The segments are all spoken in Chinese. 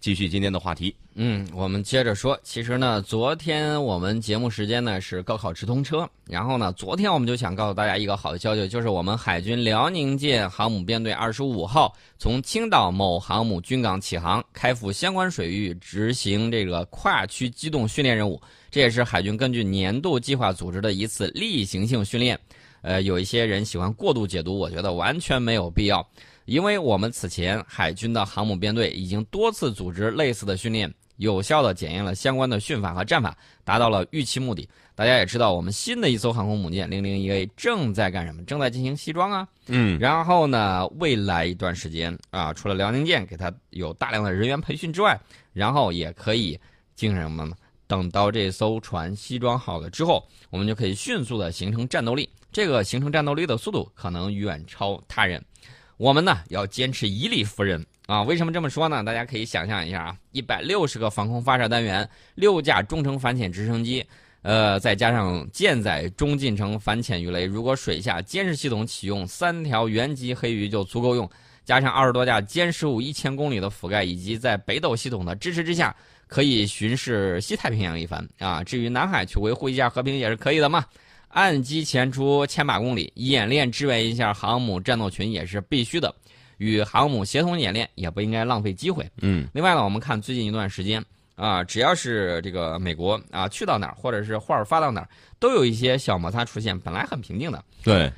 继续今天的话题。嗯，我们接着说。其实呢，昨天我们节目时间呢是高考直通车，然后呢，昨天我们就想告诉大家一个好的消息，就是我们海军辽宁舰航母编队二十五号从青岛某航母军港起航，开赴相关水域执行这个跨区机动训练任务。这也是海军根据年度计划组织的一次例行性训练。呃，有一些人喜欢过度解读，我觉得完全没有必要。因为我们此前海军的航母编队已经多次组织类似的训练，有效的检验了相关的训法和战法，达到了预期目的。大家也知道，我们新的一艘航空母舰零零一 A 正在干什么？正在进行西装啊。嗯。然后呢，未来一段时间啊，除了辽宁舰给它有大量的人员培训之外，然后也可以进行什么呢？等到这艘船西装好了之后，我们就可以迅速的形成战斗力。这个形成战斗力的速度可能远超他人。我们呢要坚持以理服人啊！为什么这么说呢？大家可以想象一下啊，一百六十个防空发射单元，六架中程反潜直升机，呃，再加上舰载中近程反潜鱼雷，如果水下监视系统启用，三条原级黑鱼就足够用。加上二十多架歼十五一千公里的覆盖，以及在北斗系统的支持之下，可以巡视西太平洋一番啊！至于南海去维护一下和平也是可以的嘛。岸基前出千把公里，演练支援一下航母战斗群也是必须的。与航母协同演练也不应该浪费机会。嗯。另外呢，我们看最近一段时间啊，只要是这个美国啊去到哪儿，或者是话儿发到哪儿，都有一些小摩擦出现。本来很平静的。对。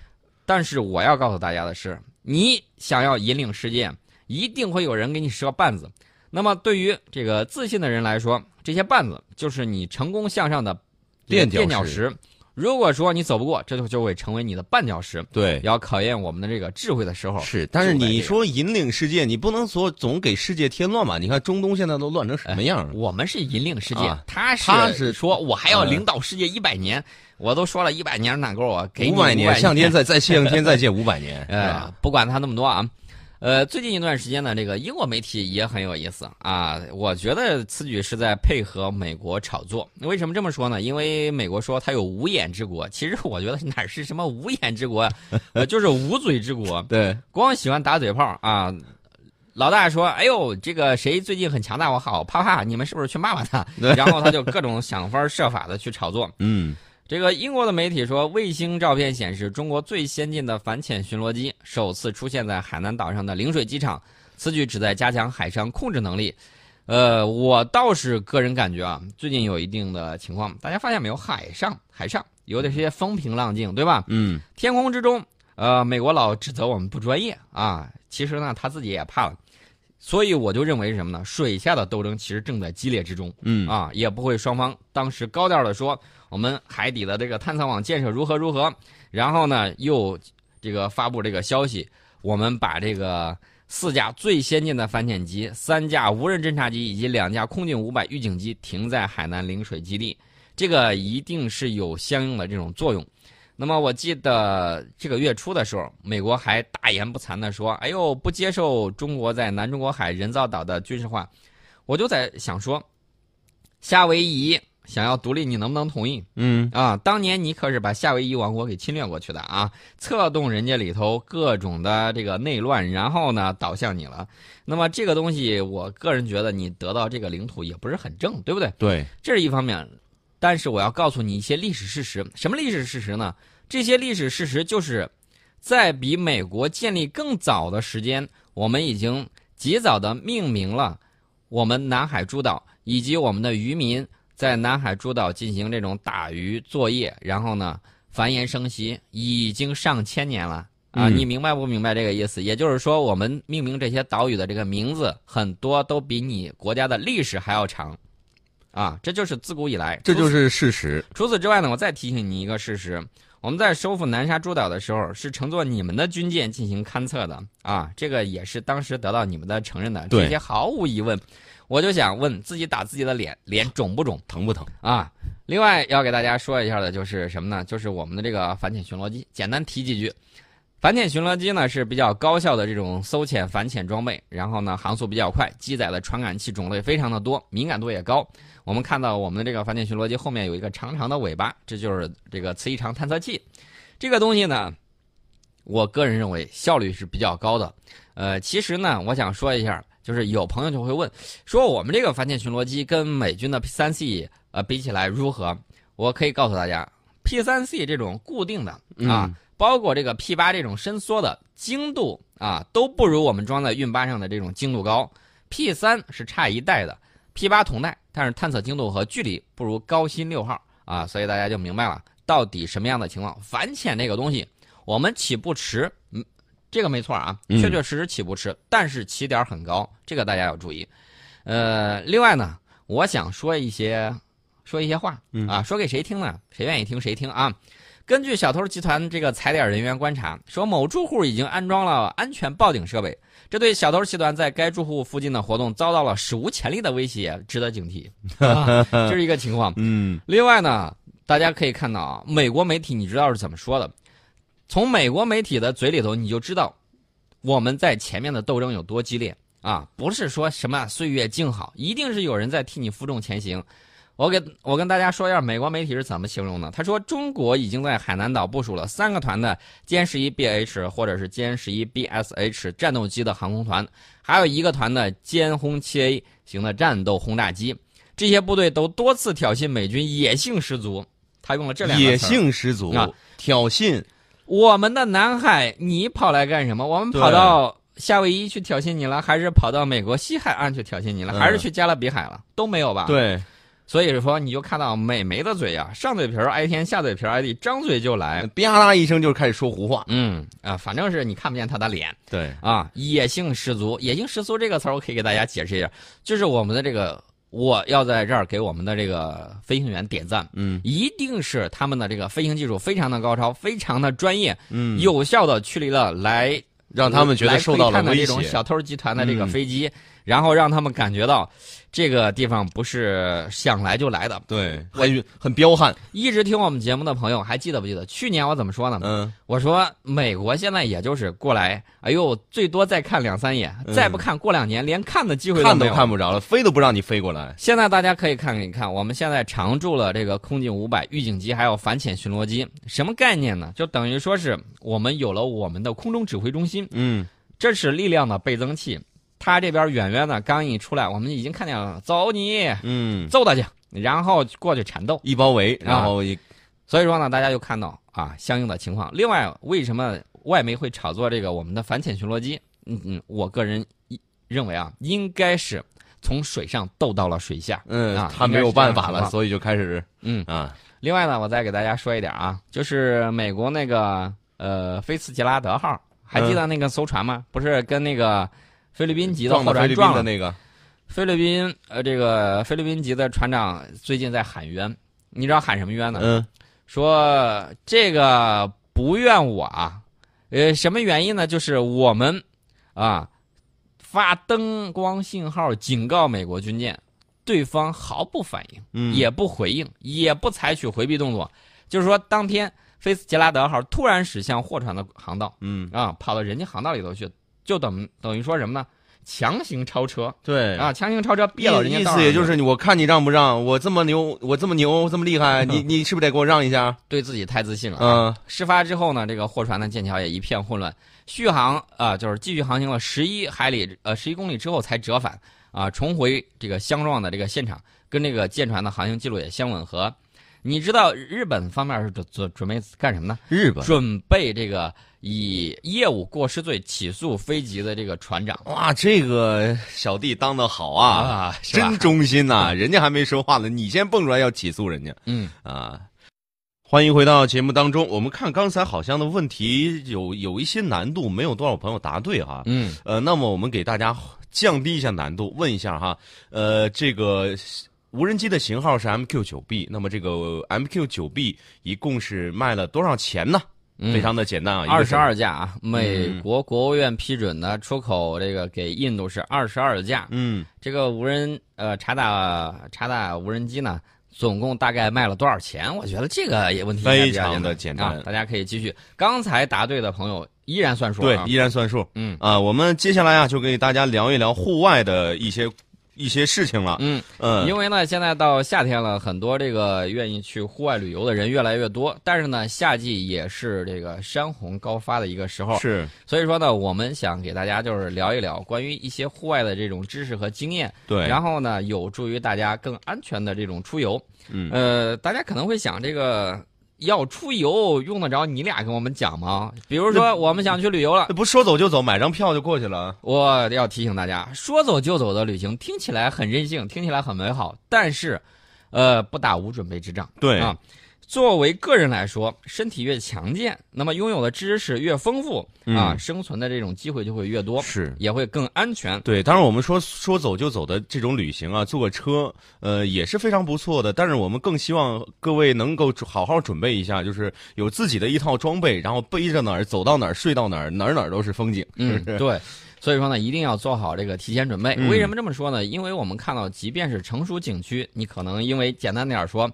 但是我要告诉大家的是，你想要引领世界，一定会有人给你设绊子。那么对于这个自信的人来说，这些绊子就是你成功向上的垫脚石。如果说你走不过，这就就会成为你的绊脚石。对，要考验我们的这个智慧的时候是。但是你说引领世界，你不能说总给世界添乱嘛？你看中东现在都乱成什么样了？我们是引领世界，他是他是说我还要领导世界一百年，我都说了一百年哪够啊？给五百年，向天再再向天再借 五百年。哎，不管他那么多啊。呃，最近一段时间呢，这个英国媒体也很有意思啊。我觉得此举是在配合美国炒作。为什么这么说呢？因为美国说它有五眼之国，其实我觉得哪是什么五眼之国，呃，就是无嘴之国。对，光喜欢打嘴炮啊。老大说：“哎呦，这个谁最近很强大，我好怕怕，你们是不是去骂骂他？”然后他就各种想方设法的去炒作。嗯。这个英国的媒体说，卫星照片显示，中国最先进的反潜巡逻机首次出现在海南岛上的陵水机场。此举旨在加强海上控制能力。呃，我倒是个人感觉啊，最近有一定的情况，大家发现没有？海上海上有点些风平浪静，对吧？嗯。天空之中，呃，美国老指责我们不专业啊，其实呢，他自己也怕了。所以我就认为是什么呢？水下的斗争其实正在激烈之中。嗯。啊，也不会双方当时高调的说。我们海底的这个探测网建设如何如何？然后呢，又这个发布这个消息，我们把这个四架最先进的反潜机、三架无人侦察机以及两架空警五百预警机停在海南陵水基地，这个一定是有相应的这种作用。那么我记得这个月初的时候，美国还大言不惭的说：“哎呦，不接受中国在南中国海人造岛的军事化。”我就在想说，夏威夷。想要独立，你能不能同意？嗯啊，当年你可是把夏威夷王国给侵略过去的啊，策动人家里头各种的这个内乱，然后呢倒向你了。那么这个东西，我个人觉得你得到这个领土也不是很正，对不对？对，这是一方面。但是我要告诉你一些历史事实。什么历史事实呢？这些历史事实就是在比美国建立更早的时间，我们已经及早的命名了我们南海诸岛以及我们的渔民。在南海诸岛进行这种打鱼作业，然后呢繁衍生息，已经上千年了啊！你明白不明白这个意思？也就是说，我们命名这些岛屿的这个名字，很多都比你国家的历史还要长，啊，这就是自古以来，这就是事实。除此之外呢，我再提醒你一个事实：我们在收复南沙诸岛的时候，是乘坐你们的军舰进行勘测的啊，这个也是当时得到你们的承认的，这些毫无疑问。我就想问自己打自己的脸，脸肿不肿，疼不疼啊？另外要给大家说一下的就是什么呢？就是我们的这个反潜巡逻机，简单提几句。反潜巡逻机呢是比较高效的这种搜潜反潜装备，然后呢航速比较快，机载的传感器种类非常的多，敏感度也高。我们看到我们的这个反潜巡逻机后面有一个长长的尾巴，这就是这个磁异常探测器。这个东西呢，我个人认为效率是比较高的。呃，其实呢，我想说一下。就是有朋友就会问，说我们这个反潜巡逻机跟美军的 P 三 C 呃比起来如何？我可以告诉大家，P 三 C 这种固定的啊，包括这个 P 八这种伸缩的精度啊，都不如我们装在运八上的这种精度高。P 三是差一代的，P 八同代，但是探测精度和距离不如高新六号啊，所以大家就明白了到底什么样的情况。反潜这个东西，我们起步迟，嗯，这个没错啊，嗯确确实实起步迟，但是起点很高，这个大家要注意。呃，另外呢，我想说一些说一些话嗯啊，说给谁听呢？谁愿意听谁听啊。根据小偷集团这个踩点人员观察，说某住户已经安装了安全报警设备，这对小偷集团在该住户附近的活动遭到了史无前例的威胁，值得警惕。啊、这是一个情况。嗯另外呢，大家可以看到啊，美国媒体你知道是怎么说的？从美国媒体的嘴里头，你就知道我们在前面的斗争有多激烈啊！不是说什么岁月静好，一定是有人在替你负重前行。我给我跟大家说一下，美国媒体是怎么形容的。他说，中国已经在海南岛部署了三个团的歼十一 BH 或者是歼十一 BSH 战斗机的航空团，还有一个团的歼轰七 A 型的战斗轰炸机。这些部队都多次挑衅美军，野性十足。他用了这两个野词野性十足啊，挑衅，我们的南海，你跑来干什么？我们跑到夏威夷去挑衅你了，还是跑到美国西海岸去挑衅你了，嗯还是去加勒比海了？都没有吧？。对，所以说，你就看到美眉的嘴呀、上嘴皮儿挨天，下嘴皮儿挨地，张嘴就来。吧啦一声就开始说胡话，嗯啊，反正是你看不见他的脸。对，啊，野性十足。野性十足这个词儿，我可以给大家解释一下，就是我们的这个，我要在这儿给我们的这个飞行员点赞。嗯。一定是他们的这个飞行技术非常的高超，非常的专业，嗯，有效的驱离了来让他们觉得受到了威胁，这种小偷集团的这个嗯。飞机，然后让他们感觉到这个地方不是想来就来的。对，很很彪悍，一直听我们节目的朋友还记得不记得？去年我怎么说呢？嗯我说美国现在也就是过来，哎呦，最多再看两三眼，嗯再不看过两年连看的机会看都没有。看不着了，飞都不让你飞过来，现在大家可以看一看，我们现在常驻了这个空警五百预警机，还有反潜巡逻机，什么概念呢？就等于说是我们有了我们的空中指挥中心，嗯这是力量的倍增器。他这边远远的刚一出来，我们已经看见了，走你，嗯，揍他去，然后过去缠斗。一包围，然后一所以说呢，大家就看到啊相应的情况。另外，为什么外媒会炒作这个我们的反潜巡逻机？嗯嗯，我个人认为啊，应该是从水上斗到了水下。嗯啊，他没有办法了，所以就开始嗯，啊，另外呢，我再给大家说一点啊，就是美国那个呃菲茨杰拉德号，还记得那个艘船吗？不是跟那个菲律宾籍的货船撞了。的那个，菲律宾呃，这个菲律宾籍的船长最近在喊冤，你知道喊什么冤呢？嗯说这个不怨我啊，呃，什么原因呢？就是我们啊发灯光信号警告美国军舰，对方毫不反应，嗯，也不回应，也不采取回避动作。就是说，当天菲斯杰拉德号突然驶向货船的航道嗯，啊，跑到人家航道里头去，就等等于说什么呢？强行超车对啊，强行超车意别了人家意思也就是我看你让不让，我这么牛，我这么牛，这么厉害，你你是不是得给我让一下？对自己太自信了啊。嗯事发之后呢，这个货船的舰桥也一片混乱，续航啊、就是继续航行了十一海里呃十一公里之后才折返啊、重回这个相撞的这个现场，跟这个舰船的航行记录也相吻合。你知道日本方面是准准准备干什么呢？日本准备这个以业务过失罪起诉飞机的这个船长。哇，这个小弟当的好啊，啊真忠心呐、人家还没说话呢，你先蹦出来要起诉人家。嗯。啊！欢迎回到节目当中，我们看刚才好像的问题有有一些难度，没有多少朋友答对哈、嗯。呃，那么我们给大家降低一下难度，问一下哈，呃，这个无人机的型号是 MQ 九 B，那么这个 MQ 九 B 一共是卖了多少钱呢？嗯，非常的简单啊，二十二架啊，美国国务院批准的出口这个给印度是二十二架。嗯，这个无人呃查打查打无人机呢，总共大概卖了多少钱？我觉得这个也问题非常的简单啊，大家可以继续。刚才答对的朋友依然算数、啊，对，依然算数。嗯啊，我们接下来啊，就给大家聊一聊户外的一些一些事情了。嗯嗯，因为呢，现在到夏天了，很多这个愿意去户外旅游的人越来越多。但是呢，夏季也是这个山洪高发的一个时候，是所以说呢，我们想给大家就是聊一聊关于一些户外的这种知识和经验，对，然后呢，有助于大家更安全的这种出游。嗯呃，大家可能会想，这个要出游用得着你俩跟我们讲吗？比如说，我们想去旅游了那，不说走就走，买张票就过去了。我要提醒大家，说走就走的旅行听起来很任性，听起来很美好，但是，呃，不打无准备之仗。对啊，作为个人来说，身体越强健，那么拥有的知识越丰富啊，嗯生存的这种机会就会越多，是。也会更安全。对，当然我们说说走就走的这种旅行啊，坐个车，呃，也是非常不错的。但是我们更希望各位能够好好准备一下，就是有自己的一套装备，然后背着哪儿走到哪儿，睡到哪儿，哪儿哪儿都是风景。嗯，对。所以说呢，一定要做好这个提前准备。嗯为什么这么说呢？因为我们看到，即便是成熟景区，你可能因为简单点儿说，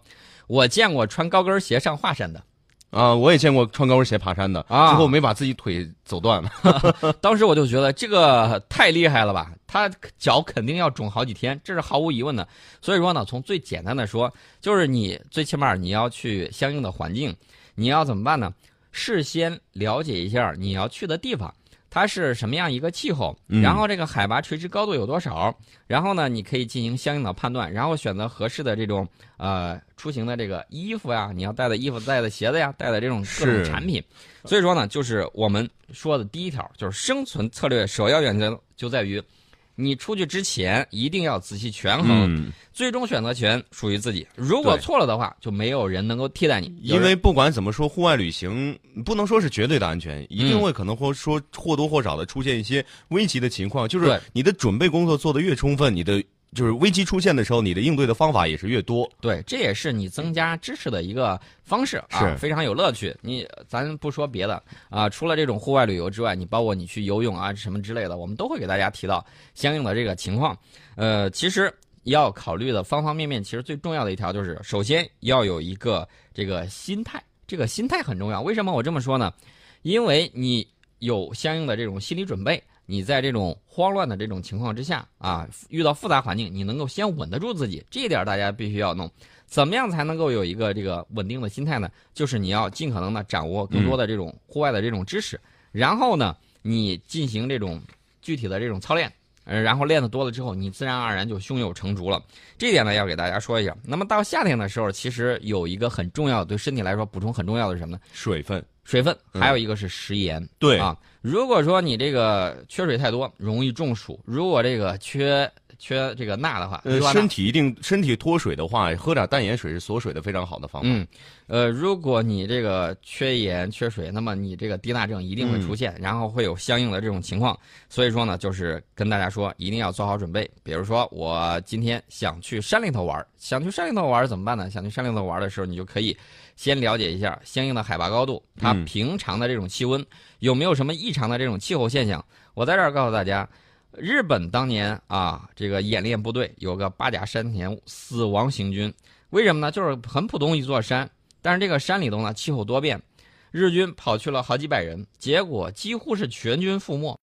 我见过穿高跟鞋上华山的，啊，我也见过穿高跟鞋爬山的，啊最后没把自己腿走断了。当时我就觉得这个太厉害了吧，他脚肯定要肿好几天，这是毫无疑问的。所以说呢，从最简单的说，就是你最起码你要去相应的环境，你要怎么办呢？事先了解一下你要去的地方。它是什么样一个气候？嗯然后这个海拔垂直高度有多少？然后呢，你可以进行相应的判断，然后选择合适的这种呃出行的这个衣服呀，你要带的衣服、带的鞋子呀，带的这种各种产品。所以说呢，就是我们说的第一条，就是生存策略首要原则就在于，你出去之前一定要仔细权衡，嗯，最终选择权属于自己。如果错了的话，就没有人能够替代你。因为不管怎么说，户外旅行不能说是绝对的安全，一定嗯会可能或说或多或少的出现一些危急的情况。就是你的准备工作做得越充分，你的就是危机出现的时候，你的应对的方法也是越多。对，这也是你增加知识的一个方式啊，非常有乐趣。你咱不说别的啊，除了这种户外旅游之外，你包括你去游泳啊什么之类的，我们都会给大家提到相应的这个情况。呃，其实要考虑的方方面面，其实最重要的一条就是，首先要有一个这个心态，这个心态很重要。为什么我这么说呢？因为你有相应的这种心理准备，你在这种慌乱的这种情况之下啊，遇到复杂环境，你能够先稳得住自己，这一点大家必须要弄。怎么样才能够有一个这个稳定的心态呢？就是你要尽可能的掌握更多的这种户外的这种知识，然后呢，你进行这种具体的这种操练。呃，然后练得多了之后，你自然而然就胸有成竹了。这一点呢，要给大家说一下。那么到夏天的时候，其实有一个很重要的，对身体来说补充很重要的是什么呢？水分，水分，嗯还有一个是食盐。对啊，如果说你这个缺水太多，容易中暑；如果这个缺缺这个钠的话，呃身体一定身体脱水的话，喝点淡盐水是锁水的非常好的方法。嗯，呃，如果你这个缺盐缺水，那么你这个低钠症一定会出现，然后会有相应的这种情况。所以说呢，就是跟大家说，一定要做好准备。比如说，我今天想去山里头玩，想去山里头玩怎么办呢？想去山里头玩的时候，你就可以先了解一下相应的海拔高度，它嗯平常的这种气温有没有什么异常的这种气候现象。我在这儿告诉大家。日本当年啊，这个演练部队有个八甲山田死亡行军，为什么呢？就是很普通一座山，但是这个山里头呢气候多变，日军跑去了好几百人，结果几乎是全军覆没。